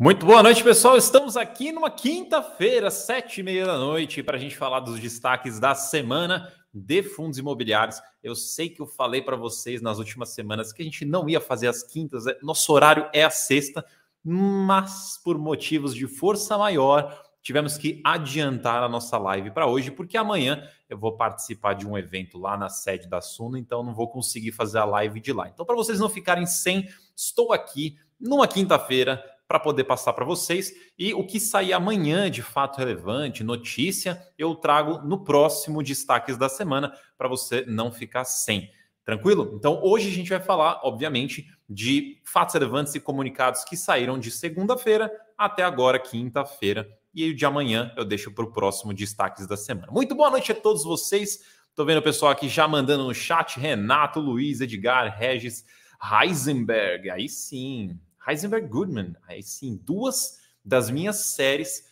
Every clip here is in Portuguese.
Muito boa noite, pessoal. Estamos aqui numa quinta-feira, sete e meia da noite, para a gente falar dos destaques da semana de fundos imobiliários. Eu sei que eu falei para vocês nas últimas semanas que a gente não ia fazer as quintas, é, nosso horário é a sexta, mas por motivos de força maior, tivemos que adiantar a nossa live para hoje, porque amanhã eu vou participar de um evento lá na sede da Suno, então não vou conseguir fazer a live de lá. Então, para vocês não ficarem sem, estou aqui numa quinta-feira para poder passar para vocês. E o que sair amanhã de fato relevante, notícia, eu trago no próximo Destaques da Semana para você não ficar sem. Tranquilo? Então, hoje a gente vai falar, obviamente, de fatos relevantes e comunicados que saíram de segunda-feira até agora, quinta-feira. E o de amanhã eu deixo para o próximo Destaques da Semana. Muito boa noite a todos vocês. Estou vendo o pessoal aqui já mandando no chat: Renato, Luiz, Edgar, Regis, Heisenberg. Aí sim, Heisenberg Goodman. Aí sim, duas das minhas séries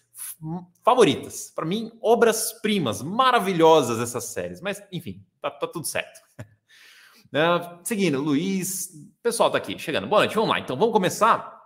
favoritas. Para mim, obras-primas, maravilhosas essas séries. Mas, enfim, tá, tá tudo certo. Uh, seguindo, Luiz, pessoal tá aqui, chegando. Boa noite, vamos lá. Então, vamos começar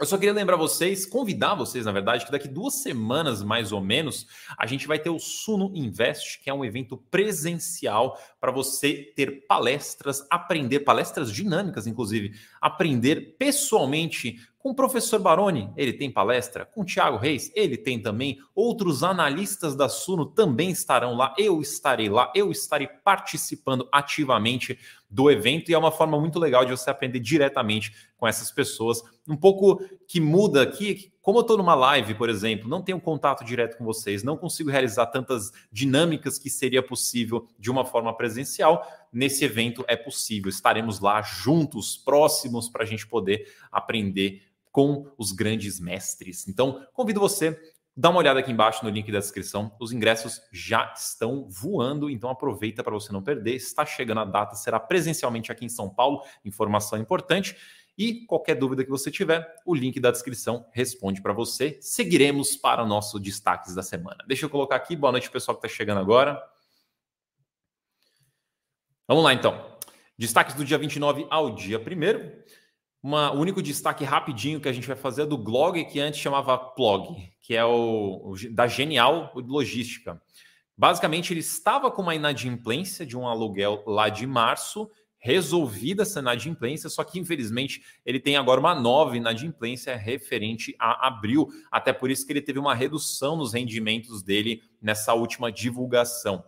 eu só queria lembrar vocês, convidar vocês, na verdade, que daqui duas semanas, mais ou menos, a gente vai ter o Suno Invest, que é um evento presencial para você ter palestras, aprender, palestras dinâmicas, inclusive, aprender pessoalmente com o professor Baroni, ele tem palestra. Com o Thiago Reis, ele tem também. Outros analistas da Suno também estarão lá. Eu estarei lá. Eu estarei participando ativamente do evento e é uma forma muito legal de você aprender diretamente com essas pessoas. Um pouco que muda aqui, como eu estou numa live, por exemplo, não tenho contato direto com vocês, não consigo realizar tantas dinâmicas que seria possível de uma forma presencial. Nesse evento é possível. Estaremos lá juntos, próximos, para a gente poder aprender com os grandes mestres. Então, convido você Dá uma olhada aqui embaixo no link da descrição. Os ingressos já estão voando, então aproveita para você não perder. Está chegando a data, será presencialmente aqui em São Paulo. Informação importante. E qualquer dúvida que você tiver, o link da descrição responde para você. Seguiremos para o nosso destaques da semana. Deixa eu colocar aqui. Boa noite, pessoal que está chegando agora. Vamos lá, então. Destaques do dia 29 ao dia 1 uma, o único destaque rapidinho que a gente vai fazer é do Glog, que antes chamava Plog, que é o, o da Genial Logística. Basicamente, ele estava com uma inadimplência de um aluguel lá de março, resolvida essa inadimplência, só que infelizmente ele tem agora uma nova inadimplência referente a abril, até por isso que ele teve uma redução nos rendimentos dele nessa última divulgação.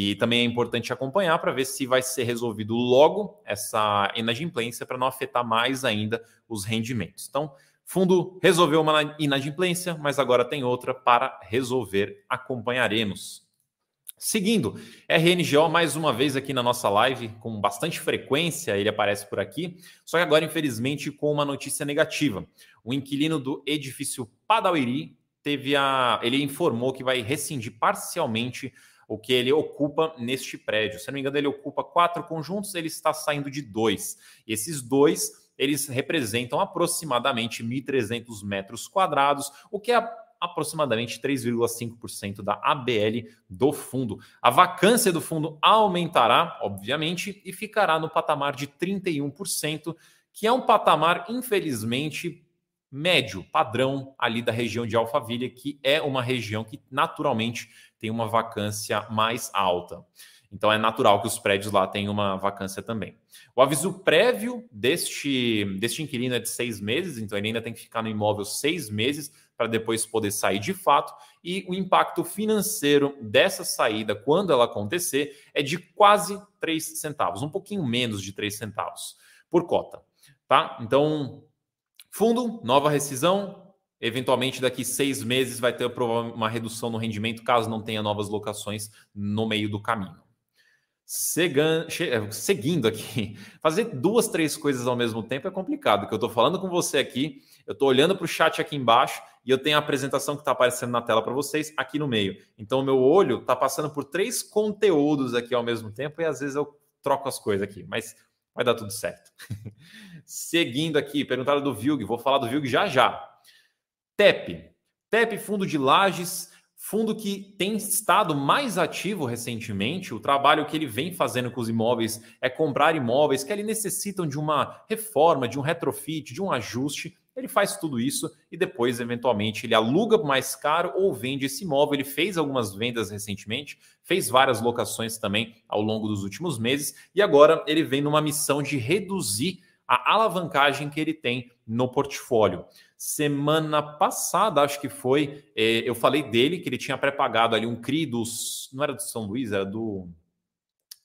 E também é importante acompanhar para ver se vai ser resolvido logo essa inadimplência para não afetar mais ainda os rendimentos. Então, fundo resolveu uma inadimplência, mas agora tem outra para resolver. Acompanharemos. Seguindo, RNGO mais uma vez aqui na nossa live, com bastante frequência, ele aparece por aqui, só que agora, infelizmente, com uma notícia negativa. O inquilino do edifício Padauiri teve a. Ele informou que vai rescindir parcialmente o que ele ocupa neste prédio. Se não me engano, ele ocupa quatro conjuntos, ele está saindo de dois. Esses dois, eles representam aproximadamente 1.300 metros quadrados, o que é aproximadamente 3,5% da ABL do fundo. A vacância do fundo aumentará, obviamente, e ficará no patamar de 31%, que é um patamar, infelizmente, médio, padrão ali da região de Alphaville, que é uma região que naturalmente tem uma vacância mais alta. Então é natural que os prédios lá tenham uma vacância também. O aviso prévio deste, deste inquilino é de seis meses, então ele ainda tem que ficar no imóvel seis meses para depois poder sair de fato. E o impacto financeiro dessa saída, quando ela acontecer, é de quase três centavos, um pouquinho menos de três centavos por cota. Tá? Então, fundo, nova rescisão, Eventualmente, daqui seis meses, vai ter uma redução no rendimento, caso não tenha novas locações no meio do caminho. Eh, seguindo aqui, fazer duas, três coisas ao mesmo tempo é complicado, porque eu estou falando com você aqui, eu estou olhando para o chat aqui embaixo e eu tenho a apresentação que está aparecendo na tela para vocês aqui no meio. Então, o meu olho está passando por três conteúdos aqui ao mesmo tempo e às vezes eu troco as coisas aqui, mas vai dar tudo certo. Seguindo aqui, perguntaram do Vilg, vou falar do Vilg já já. TEP. TEP, fundo de lajes, fundo que tem estado mais ativo recentemente. O trabalho que ele vem fazendo com os imóveis é comprar imóveis que ali necessitam de uma reforma, de um retrofit, de um ajuste. Ele faz tudo isso e depois, eventualmente, ele aluga mais caro ou vende esse imóvel. Ele fez algumas vendas recentemente, fez várias locações também ao longo dos últimos meses e agora ele vem numa missão de reduzir a alavancagem que ele tem no portfólio. Semana passada, acho que foi, é, eu falei dele que ele tinha pré-pagado ali um CRI dos. Não era do São Luís, era do.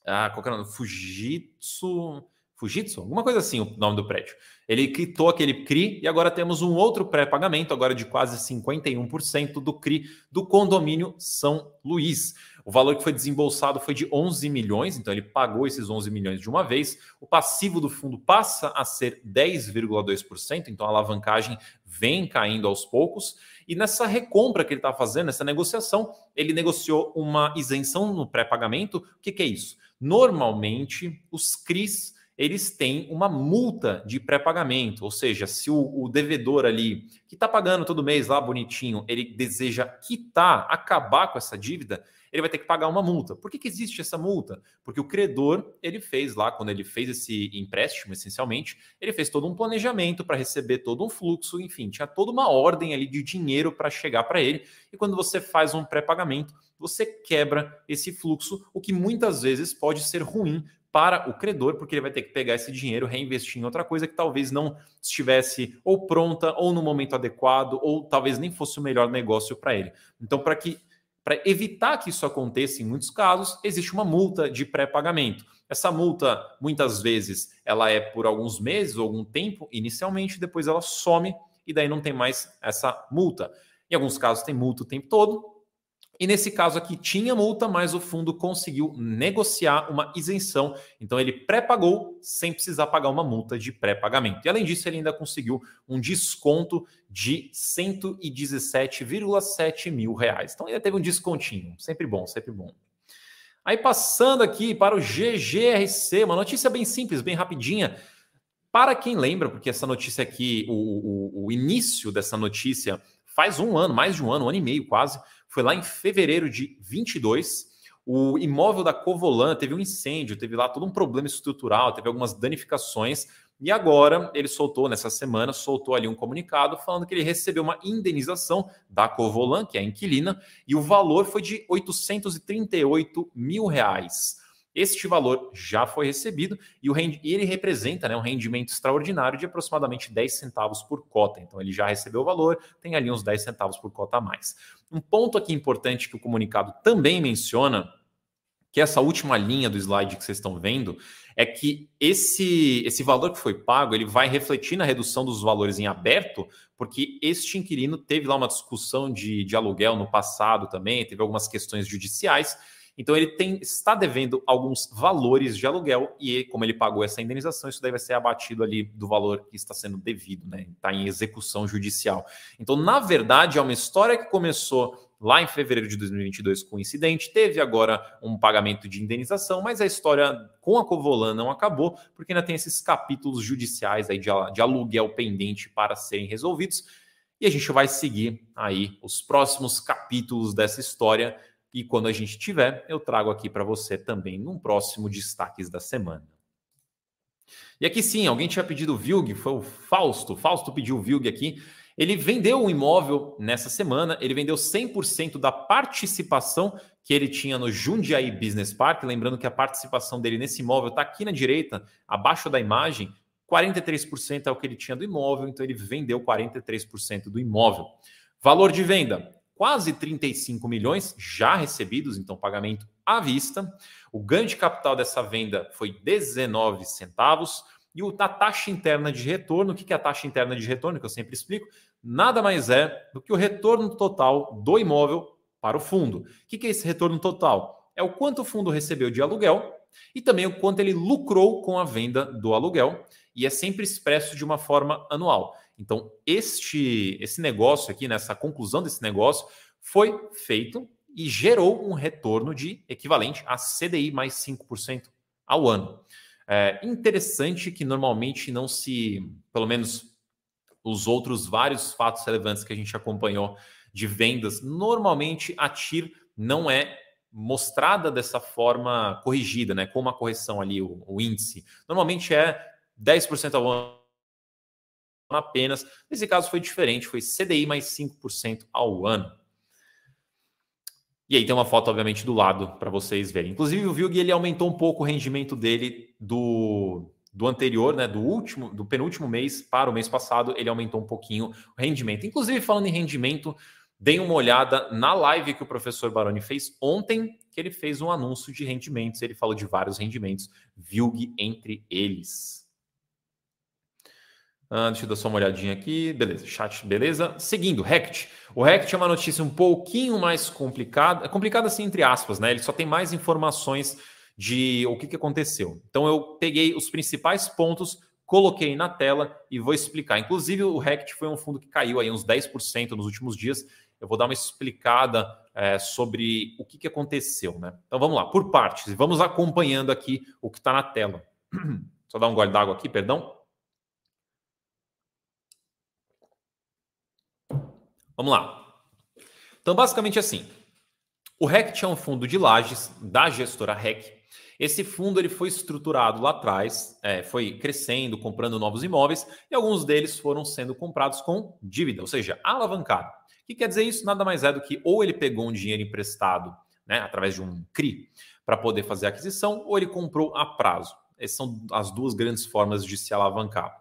Ah, qual era o nome? Fujitsu. Fujitsu? Alguma coisa assim o nome do prédio. Ele quitou aquele CRI e agora temos um outro pré-pagamento, agora de quase 51% do CRI do condomínio São Luís. O valor que foi desembolsado foi de 11 milhões, então ele pagou esses 11 milhões de uma vez. O passivo do fundo passa a ser 10,2%, então a alavancagem vem caindo aos poucos. E nessa recompra que ele está fazendo, nessa negociação, ele negociou uma isenção no pré-pagamento. O que, que é isso? Normalmente, os CRIs eles têm uma multa de pré-pagamento, ou seja, se o, o devedor ali, que está pagando todo mês lá bonitinho, ele deseja quitar, acabar com essa dívida, ele vai ter que pagar uma multa. Por que, que existe essa multa? Porque o credor, ele fez lá, quando ele fez esse empréstimo, essencialmente, ele fez todo um planejamento para receber todo um fluxo, enfim, tinha toda uma ordem ali de dinheiro para chegar para ele. E quando você faz um pré-pagamento, você quebra esse fluxo, o que muitas vezes pode ser ruim para o credor, porque ele vai ter que pegar esse dinheiro, reinvestir em outra coisa que talvez não estivesse ou pronta, ou no momento adequado, ou talvez nem fosse o melhor negócio para ele. Então, para que para evitar que isso aconteça em muitos casos, existe uma multa de pré-pagamento. Essa multa, muitas vezes, ela é por alguns meses ou algum tempo, inicialmente, depois ela some e daí não tem mais essa multa. Em alguns casos tem multa o tempo todo, e nesse caso aqui tinha multa, mas o fundo conseguiu negociar uma isenção. Então ele pré-pagou sem precisar pagar uma multa de pré-pagamento. E além disso, ele ainda conseguiu um desconto de 117,7 mil reais. Então ainda teve um descontinho. Sempre bom, sempre bom. Aí passando aqui para o GGRC, uma notícia bem simples, bem rapidinha. Para quem lembra, porque essa notícia aqui, o, o, o início dessa notícia faz um ano, mais de um ano, um ano e meio quase, foi lá em fevereiro de 22. O imóvel da Covolan teve um incêndio, teve lá todo um problema estrutural, teve algumas danificações. E agora ele soltou, nessa semana, soltou ali um comunicado falando que ele recebeu uma indenização da Covolan, que é a inquilina, e o valor foi de 838 mil reais. Este valor já foi recebido e, o e ele representa né, um rendimento extraordinário de aproximadamente 10 centavos por cota. Então, ele já recebeu o valor, tem ali uns 10 centavos por cota a mais. Um ponto aqui importante que o comunicado também menciona, que essa última linha do slide que vocês estão vendo, é que esse, esse valor que foi pago ele vai refletir na redução dos valores em aberto, porque este inquilino teve lá uma discussão de, de aluguel no passado também, teve algumas questões judiciais então ele tem, está devendo alguns valores de aluguel e como ele pagou essa indenização, isso daí vai ser abatido ali do valor que está sendo devido, né? Está em execução judicial. Então, na verdade, é uma história que começou lá em fevereiro de 2022 com o incidente, teve agora um pagamento de indenização, mas a história com a Covolan não acabou, porque ainda tem esses capítulos judiciais aí de, de aluguel pendente para serem resolvidos. E a gente vai seguir aí os próximos capítulos dessa história e quando a gente tiver, eu trago aqui para você também num próximo Destaques da Semana. E aqui sim, alguém tinha pedido VILG, foi o Fausto. Fausto pediu VILG aqui. Ele vendeu um imóvel nessa semana, ele vendeu 100% da participação que ele tinha no Jundiaí Business Park. Lembrando que a participação dele nesse imóvel está aqui na direita, abaixo da imagem. 43% é o que ele tinha do imóvel, então ele vendeu 43% do imóvel. Valor de venda: quase 35 milhões já recebidos, então pagamento à vista. O ganho de capital dessa venda foi 19 centavos. E a taxa interna de retorno, o que é a taxa interna de retorno, que eu sempre explico, nada mais é do que o retorno total do imóvel para o fundo. O que é esse retorno total? É o quanto o fundo recebeu de aluguel e também o quanto ele lucrou com a venda do aluguel, e é sempre expresso de uma forma anual. Então, este esse negócio aqui, nessa conclusão desse negócio, foi feito e gerou um retorno de equivalente a CDI mais 5% ao ano. É interessante que normalmente não se, pelo menos os outros vários fatos relevantes que a gente acompanhou de vendas, normalmente a TIR não é mostrada dessa forma corrigida, né? Com uma correção ali, o, o índice. Normalmente é 10% ao ano apenas. Nesse caso foi diferente, foi CDI mais 5% ao ano. E aí tem uma foto, obviamente, do lado para vocês verem. Inclusive, o VILG ele aumentou um pouco o rendimento dele do, do anterior, né? Do último, do penúltimo mês para o mês passado, ele aumentou um pouquinho o rendimento. Inclusive, falando em rendimento, deem uma olhada na live que o professor Baroni fez ontem, que ele fez um anúncio de rendimentos. Ele falou de vários rendimentos, VILG entre eles. Ah, deixa eu dar só uma olhadinha aqui. Beleza, chat, beleza. Seguindo, Rect. O Rect é uma notícia um pouquinho mais complicada. Complicada assim, entre aspas, né? Ele só tem mais informações de o que, que aconteceu. Então eu peguei os principais pontos, coloquei na tela e vou explicar. Inclusive, o Rect foi um fundo que caiu aí uns 10% nos últimos dias. Eu vou dar uma explicada é, sobre o que, que aconteceu, né? Então vamos lá, por partes, vamos acompanhando aqui o que está na tela. Só dar um gole d'água aqui, perdão. Vamos lá. Então, basicamente assim, o REC é um fundo de lajes da gestora REC. Esse fundo ele foi estruturado lá atrás, é, foi crescendo, comprando novos imóveis, e alguns deles foram sendo comprados com dívida, ou seja, alavancado. O que quer dizer isso? Nada mais é do que ou ele pegou um dinheiro emprestado né, através de um CRI para poder fazer a aquisição, ou ele comprou a prazo. Essas são as duas grandes formas de se alavancar.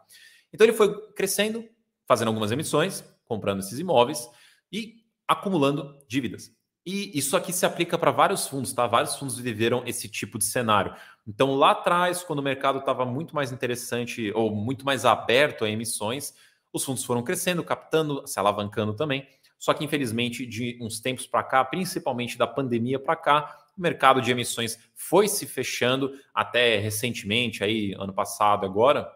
Então ele foi crescendo, fazendo algumas emissões, comprando esses imóveis e acumulando dívidas. E isso aqui se aplica para vários fundos, tá? Vários fundos viveram esse tipo de cenário. Então, lá atrás, quando o mercado estava muito mais interessante ou muito mais aberto a emissões, os fundos foram crescendo, captando, se alavancando também. Só que, infelizmente, de uns tempos para cá, principalmente da pandemia para cá, o mercado de emissões foi se fechando até recentemente, aí ano passado, agora,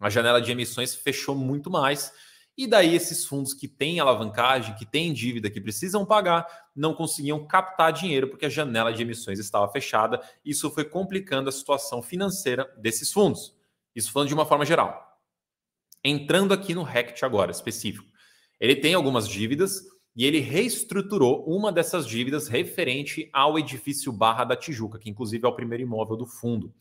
a janela de emissões fechou muito mais e daí esses fundos que têm alavancagem, que têm dívida, que precisam pagar, não conseguiam captar dinheiro porque a janela de emissões estava fechada. Isso foi complicando a situação financeira desses fundos. Isso falando de uma forma geral. Entrando aqui no RECT agora, específico. Ele tem algumas dívidas e ele reestruturou uma dessas dívidas referente ao edifício Barra da Tijuca, que inclusive é o primeiro imóvel do fundo.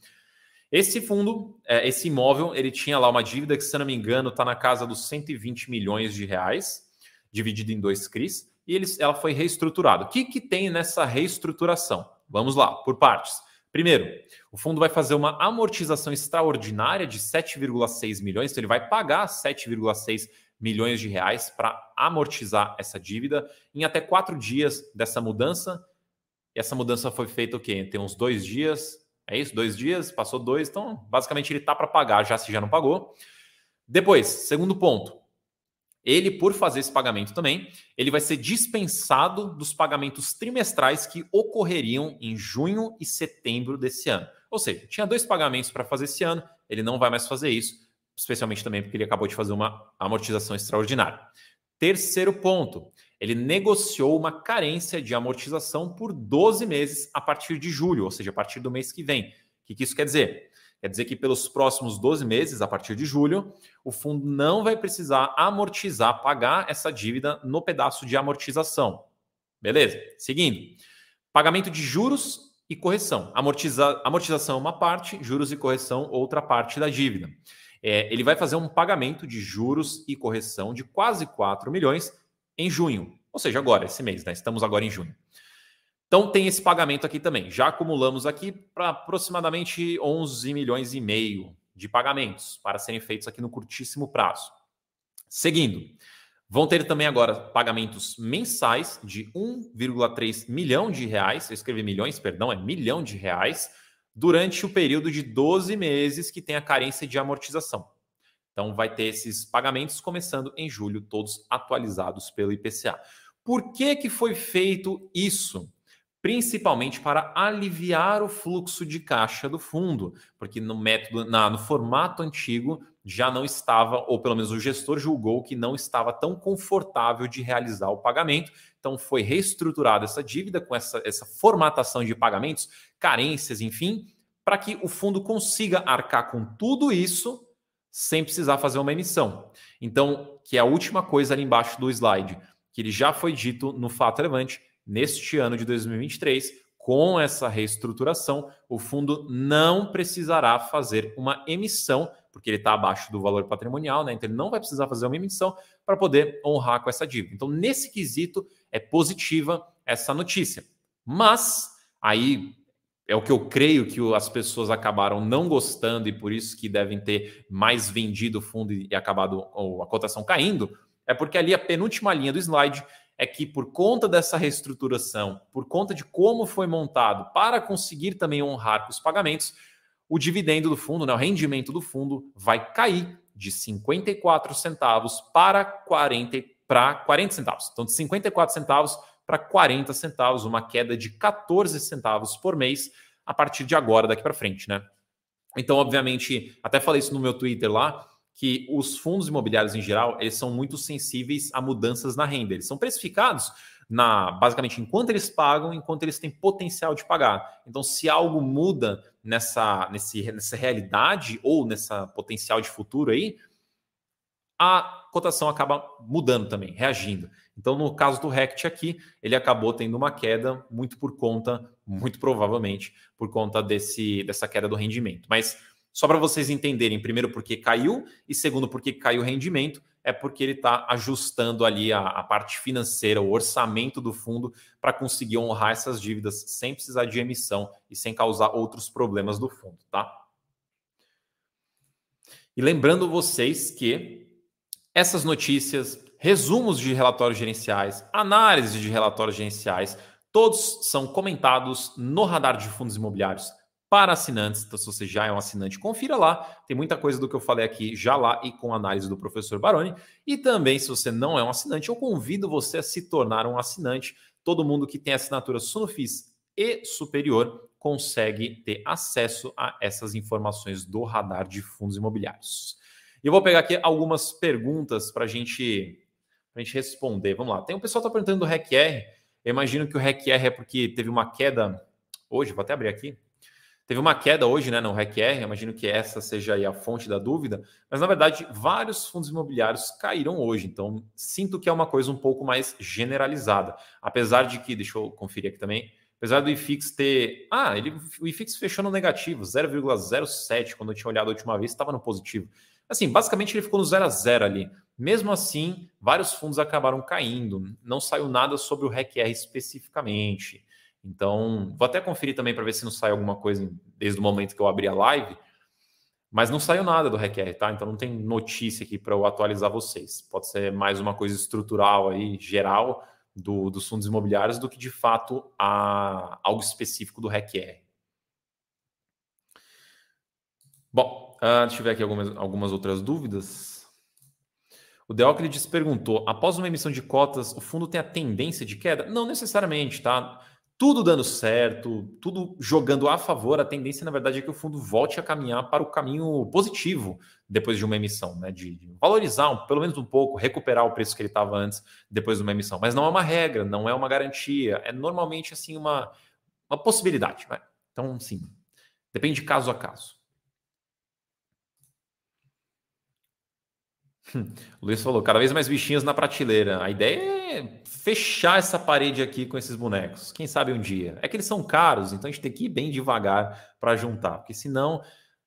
Esse fundo, é, esse imóvel, ele tinha lá uma dívida que, se não me engano, está na casa dos 120 milhões de reais, dividido em dois CRIs, e eles, ela foi reestruturada. O que, que tem nessa reestruturação? Vamos lá, por partes. Primeiro, o fundo vai fazer uma amortização extraordinária de 7,6 milhões, então ele vai pagar 7,6 milhões de reais para amortizar essa dívida em até quatro dias dessa mudança. E essa mudança foi feita o quê? Tem uns dois dias, é isso? Dois dias, passou dois, então basicamente ele está para pagar já se já não pagou. Depois, segundo ponto, ele, por fazer esse pagamento também, ele vai ser dispensado dos pagamentos trimestrais que ocorreriam em junho e setembro desse ano. Ou seja, tinha dois pagamentos para fazer esse ano, ele não vai mais fazer isso, especialmente também porque ele acabou de fazer uma amortização extraordinária. Terceiro ponto, ele negociou uma carência de amortização por 12 meses a partir de julho, ou seja, a partir do mês que vem. O que, isso quer dizer? Quer dizer que pelos próximos 12 meses, a partir de julho, o fundo não vai precisar amortizar, pagar essa dívida no pedaço de amortização. Beleza? Seguindo. Pagamento de juros e correção. Amortiza, amortização uma parte, juros e correção outra parte da dívida. É, ele vai fazer um pagamento de juros e correção de quase 4 milhões em junho, ou seja, agora, esse mês, né? Estamos agora em junho. Então tem esse pagamento aqui também. Já acumulamos aqui para aproximadamente 11 milhões e meio de pagamentos para serem feitos aqui no curtíssimo prazo. Seguindo, vão ter também agora pagamentos mensais de 1,3 milhão de reais. Eu escrevi milhões, perdão, é milhão de reais durante o período de 12 meses que tem a carência de amortização. Então, vai ter esses pagamentos começando em julho, todos atualizados pelo IPCA. Por que, que foi feito isso? Principalmente para aliviar o fluxo de caixa do fundo, porque no método, na, no formato antigo, já não estava, ou pelo menos o gestor julgou que não estava tão confortável de realizar o pagamento. Então, foi reestruturada essa dívida com essa, essa formatação de pagamentos, carências, enfim, para que o fundo consiga arcar com tudo isso sem precisar fazer uma emissão. Então, que é a última coisa ali embaixo do slide, que ele já foi dito no fato relevante, neste ano de 2023, com essa reestruturação, o fundo não precisará fazer uma emissão porque ele está abaixo do valor patrimonial, né? Então ele não vai precisar fazer uma emissão para poder honrar com essa dívida. Então, nesse quesito, é positiva essa notícia. Mas aí é o que eu creio que as pessoas acabaram não gostando e por isso que devem ter mais vendido o fundo e acabado a cotação caindo, é porque ali a penúltima linha do slide é que por conta dessa reestruturação, por conta de como foi montado para conseguir também honrar os pagamentos, o dividendo do fundo, né, o rendimento do fundo vai cair de 54 centavos para 40 para 40 centavos. Então de 54 centavos para 40 centavos, uma queda de 14 centavos por mês a partir de agora, daqui para frente, né? Então, obviamente, até falei isso no meu Twitter lá, que os fundos imobiliários em geral, eles são muito sensíveis a mudanças na renda. Eles são precificados na basicamente enquanto eles pagam, enquanto eles têm potencial de pagar. Então, se algo muda nessa, nesse, nessa realidade ou nessa potencial de futuro aí, a cotação acaba mudando também, reagindo. Então, no caso do Rect aqui, ele acabou tendo uma queda muito por conta, muito provavelmente, por conta desse, dessa queda do rendimento. Mas só para vocês entenderem, primeiro, porque caiu, e segundo, porque caiu o rendimento, é porque ele está ajustando ali a, a, parte financeira, o orçamento do fundo, para conseguir honrar essas dívidas sem precisar de emissão e sem causar outros problemas do fundo, tá? E lembrando vocês que essas notícias, resumos de relatórios gerenciais, análise de relatórios gerenciais, todos são comentados no radar de fundos imobiliários para assinantes. Então, se você já é um assinante, confira lá. Tem muita coisa do que eu falei aqui já lá e com análise do professor Baroni. E também, se você não é um assinante, eu convido você a se tornar um assinante. Todo mundo que tem assinatura Sunofis e superior consegue ter acesso a essas informações do radar de fundos imobiliários. Eu vou pegar aqui algumas perguntas para gente, a gente responder. Vamos lá. Tem um pessoal que está perguntando do REC-R. Eu imagino que o REC-R é porque teve uma queda hoje, vou até abrir aqui. Teve uma queda hoje né, no REC-R, imagino que essa seja a fonte da dúvida, mas na verdade vários fundos imobiliários caíram hoje, então sinto que é uma coisa um pouco mais generalizada. Apesar de que, deixa eu conferir aqui também, apesar do IFIX ter. Ah, ele, o IFIX fechou no negativo, 0,07, quando eu tinha olhado a última vez, estava no positivo. Assim, basicamente ele ficou no 0 a 0 ali. Mesmo assim, vários fundos acabaram caindo, não saiu nada sobre o REC-R especificamente. Então, vou até conferir também para ver se não sai alguma coisa desde o momento que eu abri a live. Mas não saiu nada do REQR, tá? Então não tem notícia aqui para eu atualizar vocês. Pode ser mais uma coisa estrutural aí, geral, do, dos fundos imobiliários, do que de fato a, algo específico do REQR. Bom, uh, deixa eu ver aqui algumas, algumas outras dúvidas. O Deóclides perguntou: após uma emissão de cotas, o fundo tem a tendência de queda? Não necessariamente, tá? tudo dando certo, tudo jogando a favor, a tendência, na verdade, é que o fundo volte a caminhar para o caminho positivo depois de uma emissão, né? De, de valorizar um, pelo menos um pouco, recuperar o preço que ele estava antes, depois de uma emissão. Mas não é uma regra, não é uma garantia, é normalmente assim uma, uma possibilidade. Né? Então, sim, depende de caso a caso. O Luiz falou, cada vez mais bichinhos na prateleira. A ideia é fechar essa parede aqui com esses bonecos. Quem sabe um dia. É que eles são caros, então a gente tem que ir bem devagar para juntar, porque senão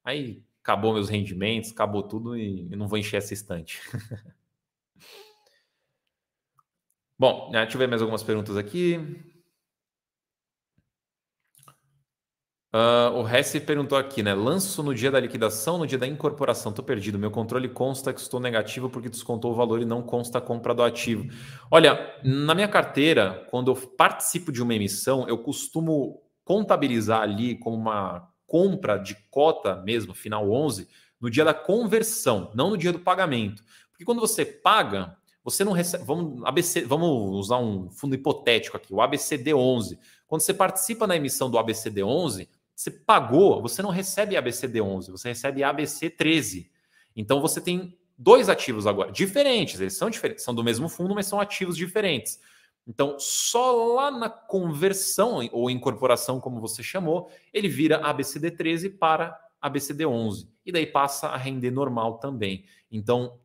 aí acabou meus rendimentos, acabou tudo e eu não vou encher essa estante. Bom, né, deixa eu ver mais algumas perguntas aqui. Uh, o Hesse perguntou aqui, né? Lanço no dia da liquidação, no dia da incorporação. Tô perdido. Meu controle consta que estou negativo porque descontou o valor e não consta a compra do ativo. Olha, na minha carteira, quando eu participo de uma emissão, eu costumo contabilizar ali como uma compra de cota mesmo, final 11, no dia da conversão, não no dia do pagamento. Porque quando você paga, você não recebe. Vamos, ABC, vamos usar um fundo hipotético aqui, o ABCD 11. Quando você participa na emissão do ABCD 11, você pagou, você não recebe ABCD11, você recebe ABC13. Então você tem dois ativos agora, diferentes, eles são diferentes, são do mesmo fundo, mas são ativos diferentes. Então, só lá na conversão ou incorporação, como você chamou, ele vira ABCD13 para ABCD11 e daí passa a render normal também. Então,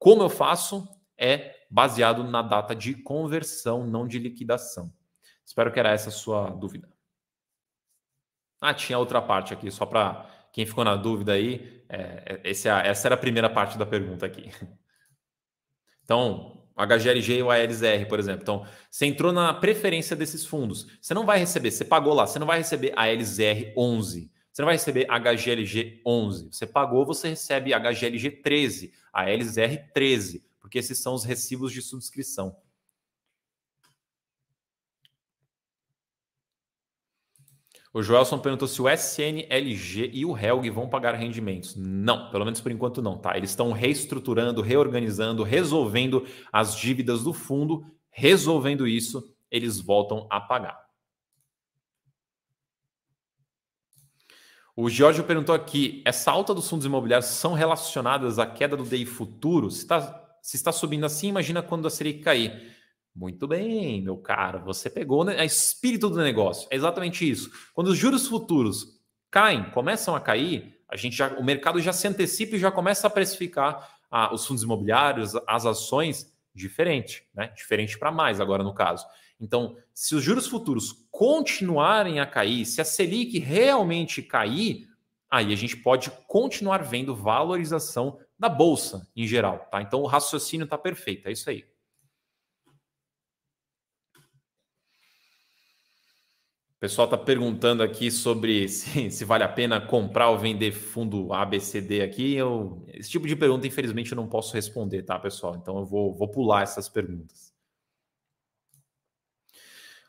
como eu faço é baseado na data de conversão, não de liquidação. Espero que era essa a sua dúvida. Ah, tinha outra parte aqui, só para Quem ficou na dúvida aí, é, é essa era a primeira parte da pergunta aqui. Então, HGLG e o ALSR, por exemplo. Então, você entrou na preferência desses fundos. Você não vai receber, você pagou lá, você não vai receber ALSR 11. Você não vai receber HGLG 11. Você pagou, você recebe HGLG 13, ALSR 13, porque esses são os recibos de subscrição. O Joelson perguntou se o SNLG e o Helg vão pagar rendimentos. Não, pelo menos por enquanto não, tá? Eles estão reestruturando, reorganizando, resolvendo as dívidas do fundo. Resolvendo isso, eles voltam a pagar. O Giorgio perguntou aqui: essa alta dos fundos imobiliários são relacionadas à queda do DI futuro? Se está, se está subindo assim, imagina quando a Selic cair. Muito bem, meu caro, você pegou né, a espírito do negócio. É exatamente isso. Quando os juros futuros caem, começam a cair, a gente já, o mercado já se antecipa e já começa a precificar ah, os fundos imobiliários, as ações diferente, né? Diferente para mais agora no caso. Então, se os juros futuros continuarem a cair, se a Selic realmente cair, aí a gente pode continuar vendo valorização da bolsa em geral, tá? Então o raciocínio está perfeito, é isso aí. Pessoal está perguntando aqui sobre se, se, vale a pena comprar ou vender fundo ABCD aqui. Eu, esse tipo de pergunta, infelizmente, eu não posso responder, tá, pessoal? Então eu vou, vou pular essas perguntas.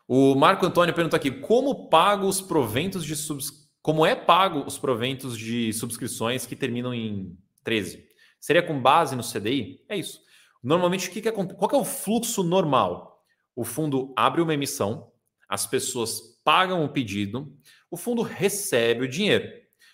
O Marco Antônio pergunta aqui: como pago os proventos de subs... como é pago os proventos de subscrições que terminam em 13? Seria com base no CDI? É isso. Normalmente, o que, que acontece? Qual que é o fluxo normal? O fundo abre uma emissão, as pessoas pagam o pedido, o fundo recebe o dinheiro.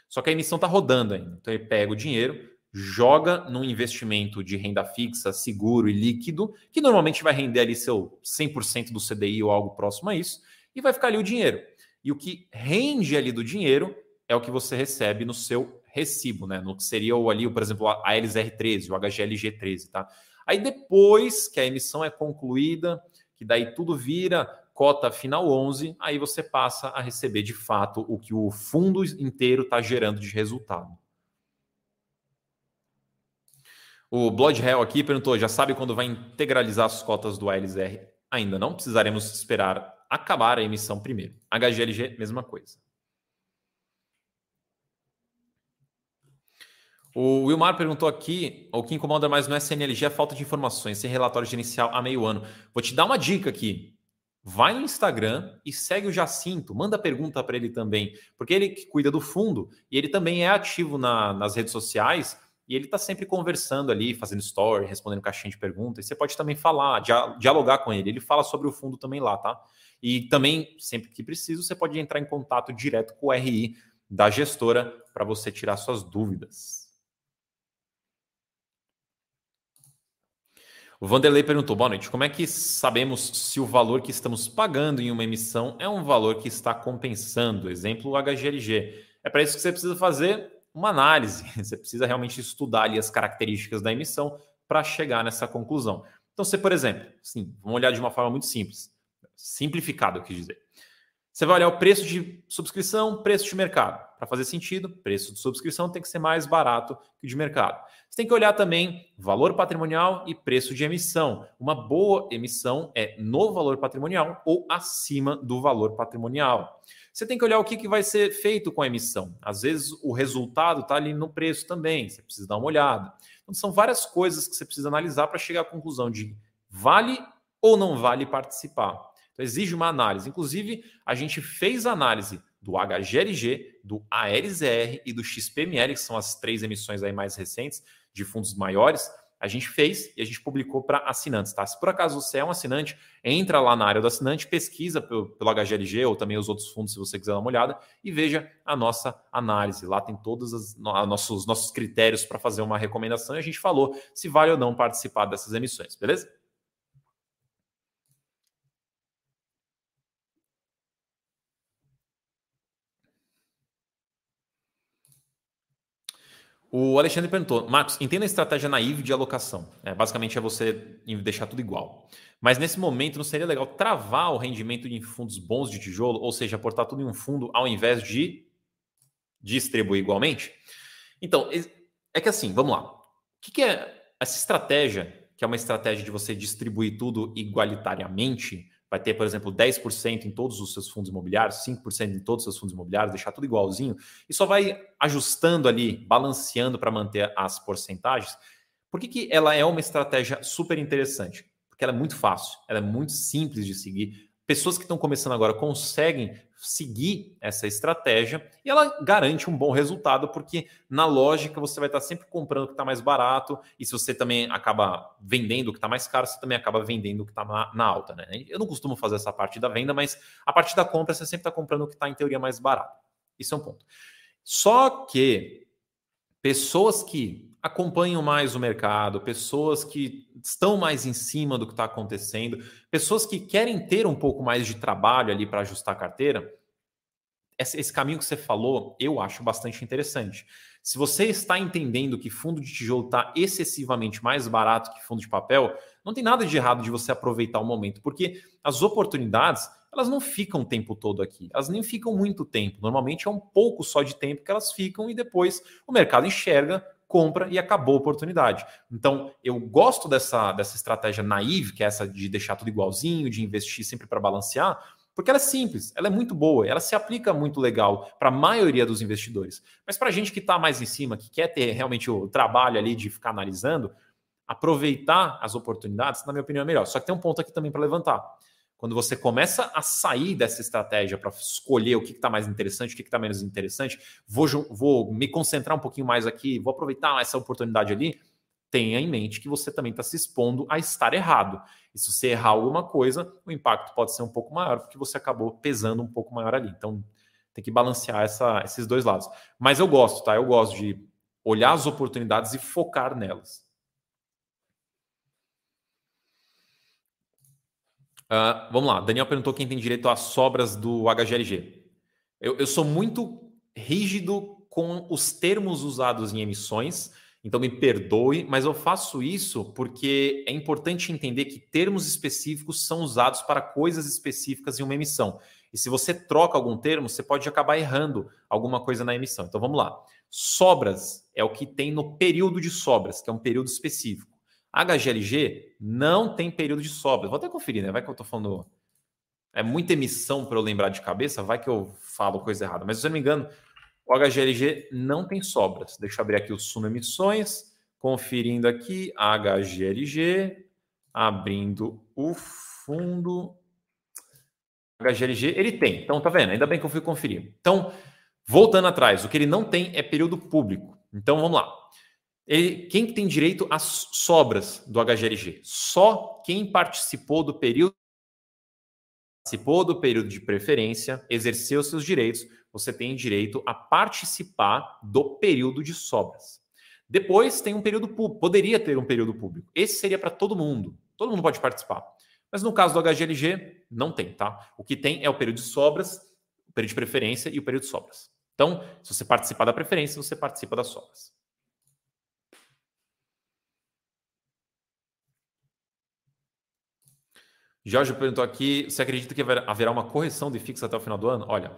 Só que a emissão está rodando ainda. Então ele pega o dinheiro, joga num investimento de renda fixa, seguro e líquido, que normalmente vai render ali seu 100% do CDI ou algo próximo a isso, e vai ficar ali o dinheiro. E o que rende ali do dinheiro é o que você recebe no seu recibo, né? No que seria o ali, por exemplo, a LZR13, o HGLG13, tá? Aí depois que a emissão é concluída, que daí tudo vira cota final 11, aí você passa a receber de fato o que o fundo inteiro está gerando de resultado. O Blood Hell aqui perguntou: já sabe quando vai integralizar as cotas do ALSR? Ainda não, precisaremos esperar acabar a emissão primeiro. HGLG, mesma coisa. O Wilmar perguntou aqui: o que incomoda mais no SNLG é a falta de informações, sem relatório gerencial há meio ano. Vou te dar uma dica aqui vai no Instagram e segue o Jacinto, manda pergunta para ele também, porque ele que cuida do fundo e ele também é ativo na, nas redes sociais e ele está sempre conversando ali, fazendo story, respondendo caixinha de perguntas. Você pode também falar, dialogar com ele. Ele fala sobre o fundo também lá, tá? E também, sempre que preciso, você pode entrar em contato direto com o RI da gestora para você tirar suas dúvidas. O Vanderlei perguntou: boa noite. Como é que sabemos se o valor que estamos pagando em uma emissão é um valor que está compensando? Exemplo, o HGLG. É para isso que você precisa fazer uma análise. Você precisa realmente estudar ali as características da emissão para chegar nessa conclusão. Então, você, por exemplo, sim, vamos olhar de uma forma muito simples, simplificada, eu quis dizer. Você vai olhar o preço de subscrição, preço de mercado. Para fazer sentido, preço de subscrição tem que ser mais barato que o de mercado. Você tem que olhar também valor patrimonial e preço de emissão. Uma boa emissão é no valor patrimonial ou acima do valor patrimonial. Você tem que olhar o que, vai ser feito com a emissão. Às vezes o resultado está ali no preço também, você precisa dar uma olhada. Então, são várias coisas que você precisa analisar para chegar à conclusão de vale ou não vale participar. Então, exige uma análise. Inclusive, a gente fez análise do HGLG, do ALZR e do XPML, que são as três emissões aí mais recentes de fundos maiores. A gente fez e a gente publicou para assinantes, tá? Se por acaso você é um assinante, entra lá na área do assinante, pesquisa pelo, pelo HGLG ou também os outros fundos, se você quiser dar uma olhada, e veja a nossa análise. Lá tem todos os nossos, nossos critérios para fazer uma recomendação e a gente falou se vale ou não participar dessas emissões, beleza? O Alexandre perguntou, Marcos, entenda a estratégia naive de alocação. É, basicamente é você deixar tudo igual. Mas nesse momento não seria legal travar o rendimento em fundos bons de tijolo, ou seja, aportar tudo em um fundo ao invés de distribuir igualmente? Então, é que assim, vamos lá. O que, que é essa estratégia, que é uma estratégia de você distribuir tudo igualitariamente? Vai ter, por exemplo, 10% em todos os seus fundos imobiliários, 5% em todos os seus fundos imobiliários, deixar tudo igualzinho, e só vai ajustando ali, balanceando para manter as porcentagens. Por que, que ela é uma estratégia super interessante? Porque ela é muito fácil, ela é muito simples de seguir. Pessoas que estão começando agora conseguem seguir essa estratégia e ela garante um bom resultado, porque na lógica você vai estar sempre comprando o que está mais barato, e se você também acaba vendendo o que está mais caro, você também acaba vendendo o que está na, alta. Né? Eu não costumo fazer essa parte da venda, mas a parte da compra você sempre está comprando o que está em teoria mais barato. Isso é um ponto. Só que pessoas que acompanham mais o mercado, pessoas que estão mais em cima do que está acontecendo, pessoas que querem ter um pouco mais de trabalho ali para ajustar a carteira, esse caminho que você falou, eu acho bastante interessante. Se você está entendendo que fundo de tijolo está excessivamente mais barato que fundo de papel, não tem nada de errado de você aproveitar o momento, porque as oportunidades elas não ficam o tempo todo aqui, elas nem ficam muito tempo. Normalmente é um pouco só de tempo que elas ficam e depois o mercado enxerga compra e acabou a oportunidade. Então, eu gosto dessa, dessa estratégia naive, que é essa de deixar tudo igualzinho, de investir sempre para balancear, porque ela é simples, ela é muito boa, ela se aplica muito legal para a maioria dos investidores. Mas para a gente que está mais em cima, que quer ter realmente o trabalho ali de ficar analisando, aproveitar as oportunidades, na minha opinião, é melhor. Só que tem um ponto aqui também para levantar. Quando você começa a sair dessa estratégia para escolher o que está mais interessante, o que está menos interessante, vou, vou me concentrar um pouquinho mais aqui, vou aproveitar essa oportunidade ali, tenha em mente que você também está se expondo a estar errado. E se você errar alguma coisa, o impacto pode ser um pouco maior, porque você acabou pesando um pouco maior ali. Então, tem que balancear essa, esses dois lados. Mas eu gosto, tá? Eu gosto de olhar as oportunidades e focar nelas. Uh, vamos lá, Daniel perguntou quem tem direito às sobras do HGLG. Eu, eu sou muito rígido com os termos usados em emissões, então me perdoe, mas eu faço isso porque é importante entender que termos específicos são usados para coisas específicas em uma emissão. E se você troca algum termo, você pode acabar errando alguma coisa na emissão. Então vamos lá. Sobras é o que tem no período de sobras, que é um período específico. HGLG não tem período de sobra. Vou até conferir, né? Vai que eu estou falando. É muita emissão para eu lembrar de cabeça, vai que eu falo coisa errada. Mas se eu não me engano, o HGLG não tem sobras. Deixa eu abrir aqui o Sumo Emissões, conferindo aqui, HGLG, abrindo o fundo. HGLG, ele tem. Então, tá vendo? Ainda bem que eu fui conferir. Então, voltando atrás, o que ele não tem é período público. Então, vamos lá. Ele, quem tem direito às sobras do HGLG? Só quem participou do período participou do período de preferência, exerceu seus direitos, você tem direito a participar do período de sobras. Depois tem um período público, poderia ter um período público. Esse seria para todo mundo. Todo mundo pode participar. Mas no caso do HGLG, não tem, tá? O que tem é o período de sobras, o período de preferência e o período de sobras. Então, se você participar da preferência, você participa das sobras. Jorge perguntou aqui: você acredita que haverá uma correção de fixo até o final do ano? Olha,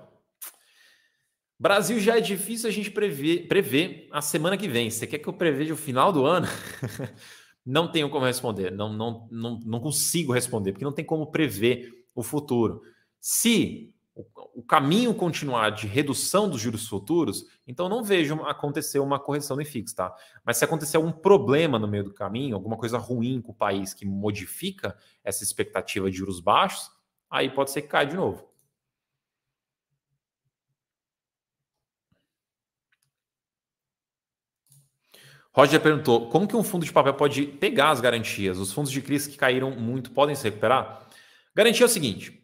Brasil já é difícil a gente prever, prever a semana que vem. Você quer que eu preveja o final do ano? não tenho como responder, não, não, não, não consigo responder, porque não tem como prever o futuro. Se o caminho continuar de redução dos juros futuros, então não vejo acontecer uma correção no IFIX, tá? Mas se acontecer algum problema no meio do caminho, alguma coisa ruim com o país que modifica essa expectativa de juros baixos, aí pode ser que caia de novo. Roger perguntou: como que um fundo de papel pode pegar as garantias? Os fundos de crise que caíram muito podem se recuperar? Garantia é o seguinte: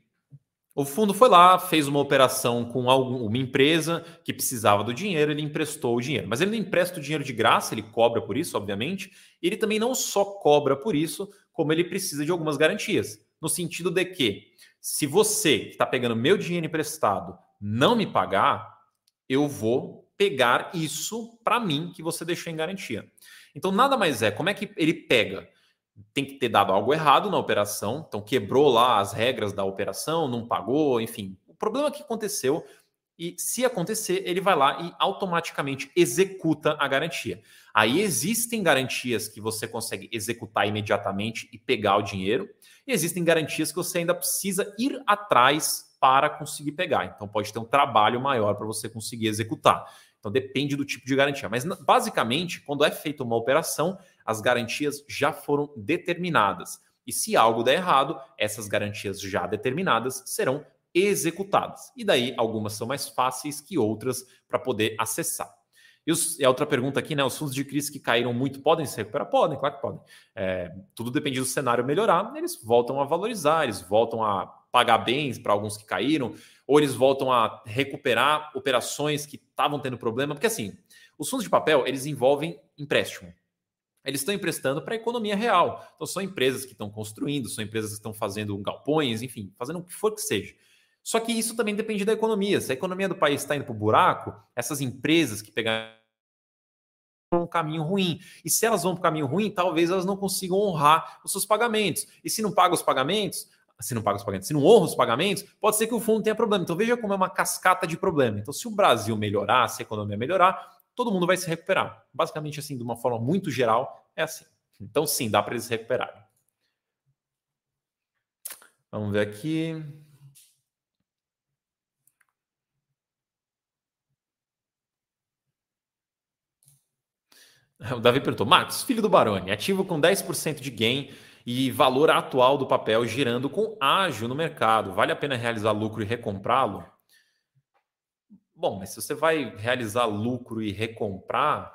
o fundo foi lá, fez uma operação com algum, uma empresa que precisava do dinheiro, ele emprestou o dinheiro. Mas ele não empresta o dinheiro de graça, ele cobra por isso, obviamente. Ele também não só cobra por isso, como ele precisa de algumas garantias. No sentido de que, se você que está pegando meu dinheiro emprestado não me pagar, eu vou pegar isso para mim que você deixou em garantia. Então, nada mais é, como é que ele pega? Tem que ter dado algo errado na operação, então quebrou lá as regras da operação, não pagou, enfim. O problema que aconteceu e se acontecer, ele vai lá e automaticamente executa a garantia. Aí existem garantias que você consegue executar imediatamente e pegar o dinheiro, e existem garantias que você ainda precisa ir atrás para conseguir pegar. Então pode ter um trabalho maior para você conseguir executar. Então depende do tipo de garantia. Mas basicamente, quando é feita uma operação, as garantias já foram determinadas. E se algo der errado, essas garantias já determinadas serão executadas. E daí algumas são mais fáceis que outras para poder acessar. E, os, e, a outra pergunta aqui, né? Os fundos de crise que caíram muito podem se recuperar? Podem, claro que podem. É, tudo depende do cenário melhorar, eles voltam a valorizar, eles voltam a pagar bens para alguns que caíram, ou eles voltam a recuperar operações que estavam tendo problema, porque assim, os fundos de papel, eles envolvem empréstimo. Eles estão emprestando para a economia real. Então, são empresas que estão construindo, são empresas que estão fazendo galpões, enfim, fazendo o que for que seja. Só que isso também depende da economia. Se a economia do país está indo para o buraco, essas empresas que pegaram um caminho ruim. E se elas vão para o caminho ruim, talvez elas não consigam honrar os seus pagamentos. E se não pagam os pagamentos, se não paga os pagamentos, se não honra os pagamentos, pode ser que o fundo tenha problema. Então veja como é uma cascata de problema. Então, se o Brasil melhorar, se a economia melhorar, todo mundo vai se recuperar. Basicamente, assim, de uma forma muito geral, é assim. Então, sim, dá para eles se recuperarem. Vamos ver aqui. O Davi perguntou: Marcos, filho do Baroni, ativo com 10% de gain e valor atual do papel girando com ágil no mercado. Vale a pena realizar lucro e recomprá-lo? Bom, mas se você vai realizar lucro e recomprar,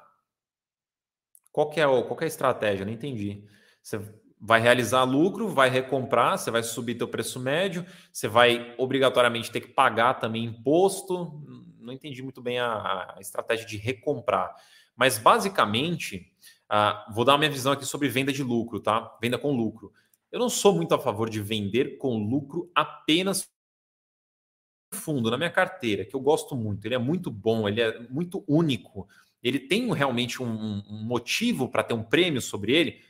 qual que é, qual que é a estratégia? Não entendi. Você vai realizar lucro, vai recomprar, você vai subir teu preço médio, você vai obrigatoriamente ter que pagar também imposto. Não entendi muito bem a, a estratégia de recomprar. Mas basicamente, uh, vou dar minha visão aqui sobre venda de lucro, tá? Venda com lucro. Eu não sou muito a favor de vender com lucro apenas fundo na minha carteira, que eu gosto muito. Ele é muito bom, ele é muito único. Ele tem realmente um, um motivo para ter um prêmio sobre ele.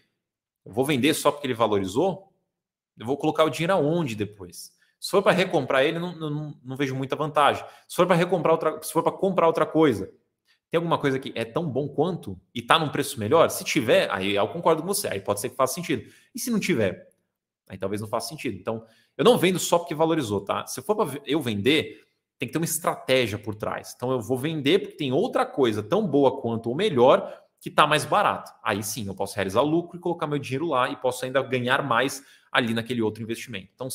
Eu vou vender só porque ele valorizou? Eu vou colocar o dinheiro aonde depois? Se for para recomprar ele, não, não, não, vejo muita vantagem. Se for para recomprar outra, se for para comprar outra coisa, tem alguma coisa que é tão bom quanto e está num preço melhor? Se tiver, aí eu concordo com você, aí pode ser que faça sentido. E se não tiver, aí talvez não faça sentido. Então, eu não vendo só porque valorizou, tá? Se for para eu vender, tem que ter uma estratégia por trás. Então, eu vou vender porque tem outra coisa tão boa quanto ou melhor que está mais barato. Aí sim, eu posso realizar lucro e colocar meu dinheiro lá e posso ainda ganhar mais ali naquele outro investimento. Então,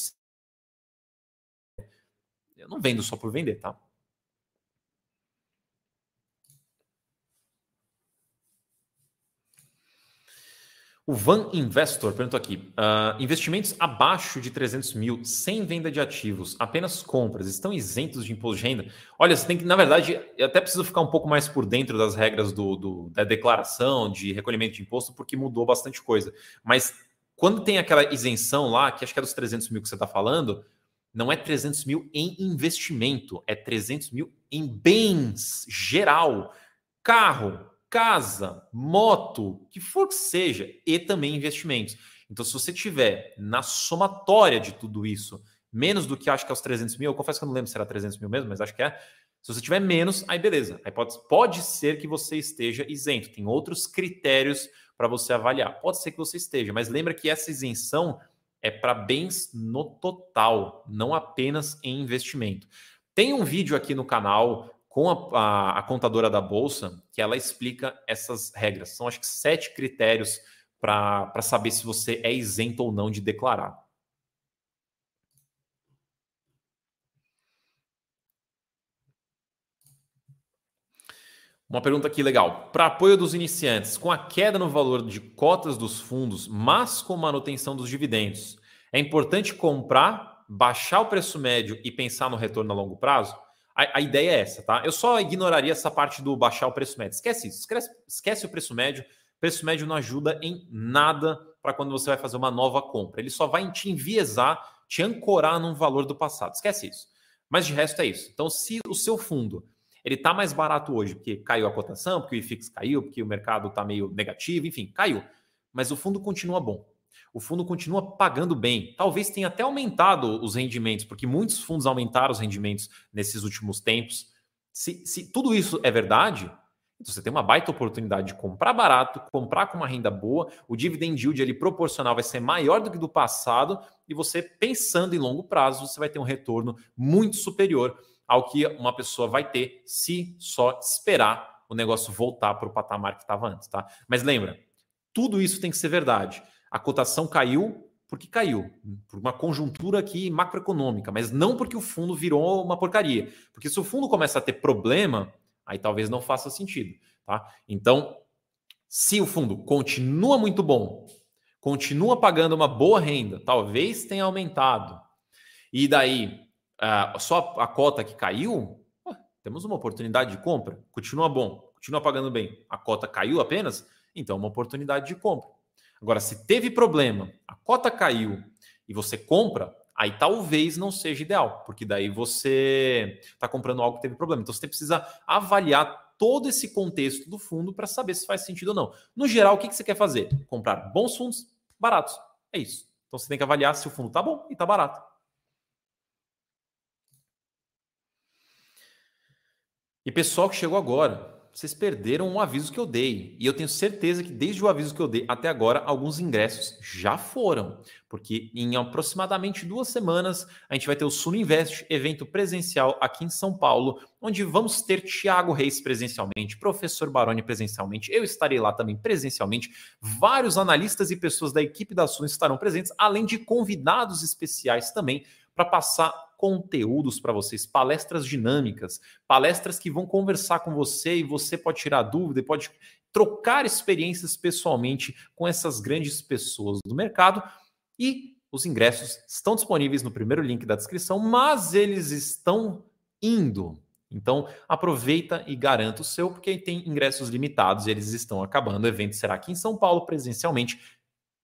eu não vendo só por vender, tá? O Van Investor perguntou aqui: uh, investimentos abaixo de 300 mil, sem venda de ativos, apenas compras, estão isentos de imposto de renda? Olha, você tem que, na verdade, eu até preciso ficar um pouco mais por dentro das regras do, do, da declaração de recolhimento de imposto, porque mudou bastante coisa. Mas quando tem aquela isenção lá, que acho que é dos 300 mil que você está falando, não é 300 mil em investimento, é 300 mil em bens geral. Carro, casa, moto, que for que seja, e também investimentos. Então, se você tiver na somatória de tudo isso, menos do que acho que é os 300 mil, eu confesso que eu não lembro se era 300 mil mesmo, mas acho que é. Se você tiver menos, aí beleza. Aí pode, pode ser que você esteja isento. Tem outros critérios para você avaliar. Pode ser que você esteja, mas lembra que essa isenção é para bens no total, não apenas em investimento. Tem um vídeo aqui no canal com a, a, a, contadora da Bolsa, que ela explica essas regras. São, acho que, sete critérios para saber se você é isento ou não de declarar. Uma pergunta aqui legal. Para apoio dos iniciantes, com a queda no valor de cotas dos fundos, mas com manutenção dos dividendos, é importante comprar, baixar o preço médio e pensar no retorno a longo prazo? A, a, ideia é essa, tá? Eu só ignoraria essa parte do baixar o preço médio. Esquece isso, esquece, esquece o preço médio. Preço médio não ajuda em nada para quando você vai fazer uma nova compra. Ele só vai te enviesar, te ancorar num valor do passado. Esquece isso. Mas de resto é isso. Então, se o seu fundo ele está mais barato hoje porque caiu a cotação, porque o IFIX caiu, porque o mercado está meio negativo, enfim, caiu. Mas o fundo continua bom o fundo continua pagando bem. Talvez tenha até aumentado os rendimentos, porque muitos fundos aumentaram os rendimentos nesses últimos tempos. Se, se tudo isso é verdade, então você tem uma baita oportunidade de comprar barato, comprar com uma renda boa, o dividend yield ali proporcional vai ser maior do que do passado e você pensando em longo prazo, você vai ter um retorno muito superior ao que uma pessoa vai ter se só esperar o negócio voltar para o patamar que estava antes, tá? Mas lembra, tudo isso tem que ser verdade. A cotação caiu porque caiu, por uma conjuntura aqui macroeconômica, mas não porque o fundo virou uma porcaria. Porque se o fundo começa a ter problema, aí talvez não faça sentido, tá? Então, se o fundo continua muito bom, continua pagando uma boa renda, talvez tenha aumentado, e daí uh, só a cota que caiu, uh, temos uma oportunidade de compra, continua bom, continua pagando bem, a cota caiu apenas, então uma oportunidade de compra. Agora, se teve problema, a cota caiu e você compra, aí talvez não seja ideal, porque daí você está comprando algo que teve problema. Então você precisa avaliar todo esse contexto do fundo para saber se faz sentido ou não. No geral, o que, que você quer fazer? Comprar bons fundos baratos. É isso. Então você tem que avaliar se o fundo está bom e está barato. E pessoal que chegou agora, vocês perderam um aviso que eu dei. E eu tenho certeza que desde o aviso que eu dei até agora, alguns ingressos já foram. Porque em aproximadamente duas semanas, a gente vai ter o Suno Invest, evento presencial aqui em São Paulo, onde vamos ter Tiago Reis presencialmente, professor Baroni presencialmente, eu estarei lá também presencialmente, vários analistas e pessoas da equipe da Suno estarão presentes, além de convidados especiais também para passar conteúdos para vocês, palestras dinâmicas, palestras que vão conversar com você e você pode tirar dúvida pode trocar experiências pessoalmente com essas grandes pessoas do mercado. E os ingressos estão disponíveis no primeiro link da descrição, mas eles estão indo. Então, aproveita e garanta o seu, porque tem ingressos limitados e eles estão acabando. O evento será aqui em São Paulo, presencialmente.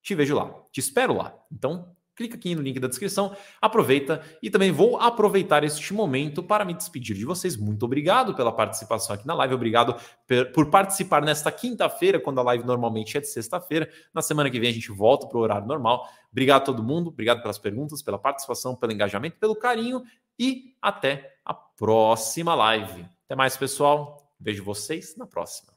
Te vejo lá, te espero lá. Então, clica aqui no link da descrição, aproveita e também vou aproveitar este momento para me despedir de vocês. Muito obrigado pela participação aqui na live, obrigado por participar nesta quinta-feira, quando a live normalmente é de sexta-feira. Na semana que vem a gente volta para o horário normal. Obrigado a todo mundo, obrigado pelas perguntas, pela participação, pelo engajamento, pelo carinho e até a próxima live. Até mais, pessoal. Vejo vocês na próxima.